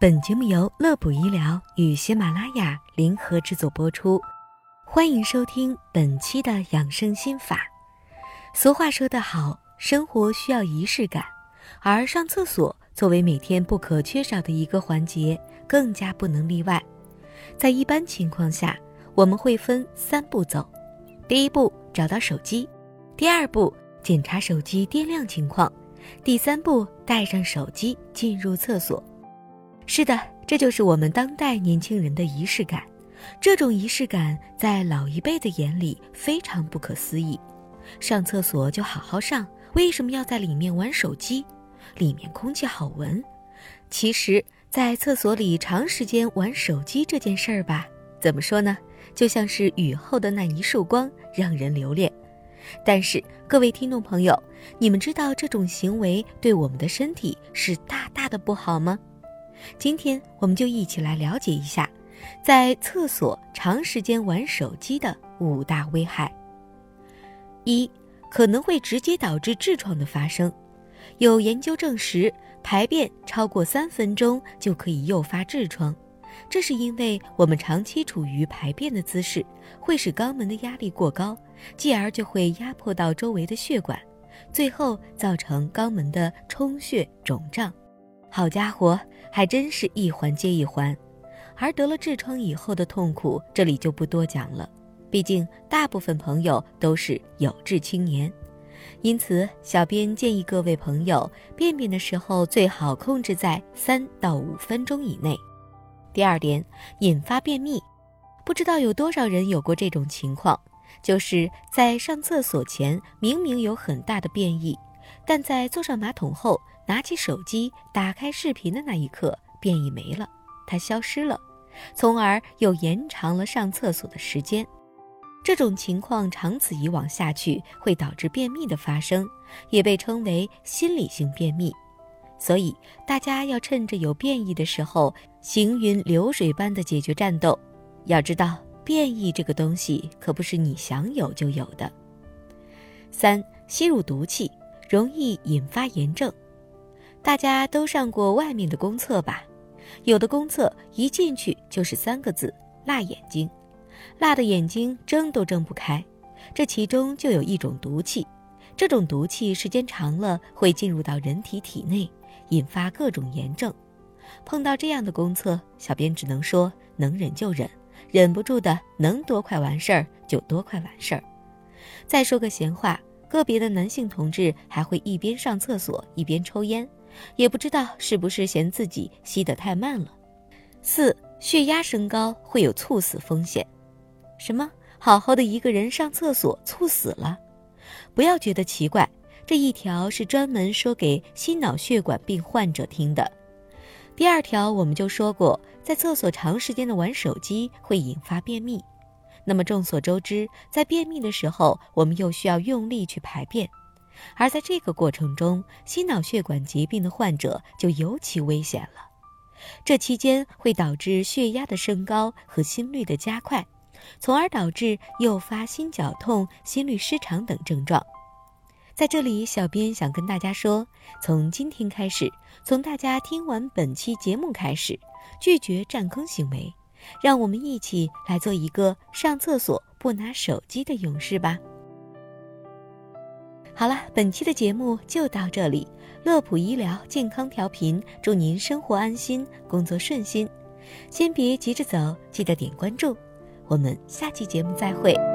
本节目由乐普医疗与喜马拉雅联合制作播出，欢迎收听本期的养生心法。俗话说得好，生活需要仪式感，而上厕所作为每天不可缺少的一个环节，更加不能例外。在一般情况下，我们会分三步走：第一步，找到手机；第二步，检查手机电量情况；第三步，带上手机进入厕所。是的，这就是我们当代年轻人的仪式感。这种仪式感在老一辈的眼里非常不可思议。上厕所就好好上，为什么要在里面玩手机？里面空气好闻。其实，在厕所里长时间玩手机这件事儿吧，怎么说呢？就像是雨后的那一束光，让人留恋。但是，各位听众朋友，你们知道这种行为对我们的身体是大大的不好吗？今天我们就一起来了解一下，在厕所长时间玩手机的五大危害。一，可能会直接导致痔疮的发生。有研究证实，排便超过三分钟就可以诱发痔疮，这是因为我们长期处于排便的姿势，会使肛门的压力过高，继而就会压迫到周围的血管，最后造成肛门的充血肿胀。好家伙！还真是一环接一环，而得了痔疮以后的痛苦，这里就不多讲了。毕竟大部分朋友都是有志青年，因此小编建议各位朋友便便的时候最好控制在三到五分钟以内。第二点，引发便秘，不知道有多少人有过这种情况，就是在上厕所前明明有很大的便意，但在坐上马桶后。拿起手机，打开视频的那一刻，便意没了，它消失了，从而又延长了上厕所的时间。这种情况长此以往下去，会导致便秘的发生，也被称为心理性便秘。所以大家要趁着有便意的时候，行云流水般的解决战斗。要知道，便意这个东西可不是你想有就有的。三，吸入毒气，容易引发炎症。大家都上过外面的公厕吧？有的公厕一进去就是三个字：辣眼睛，辣的眼睛睁都睁不开。这其中就有一种毒气，这种毒气时间长了会进入到人体体内，引发各种炎症。碰到这样的公厕，小编只能说能忍就忍，忍不住的能多快完事儿就多快完事儿。再说个闲话，个别的男性同志还会一边上厕所一边抽烟。也不知道是不是嫌自己吸得太慢了。四、血压升高会有猝死风险。什么？好好的一个人上厕所猝死了？不要觉得奇怪，这一条是专门说给心脑血管病患者听的。第二条我们就说过，在厕所长时间的玩手机会引发便秘。那么众所周知，在便秘的时候，我们又需要用力去排便。而在这个过程中，心脑血管疾病的患者就尤其危险了。这期间会导致血压的升高和心率的加快，从而导致诱发心绞痛、心律失常等症状。在这里，小编想跟大家说，从今天开始，从大家听完本期节目开始，拒绝占坑行为，让我们一起来做一个上厕所不拿手机的勇士吧。好了，本期的节目就到这里。乐普医疗健康调频，祝您生活安心，工作顺心。先别急着走，记得点关注。我们下期节目再会。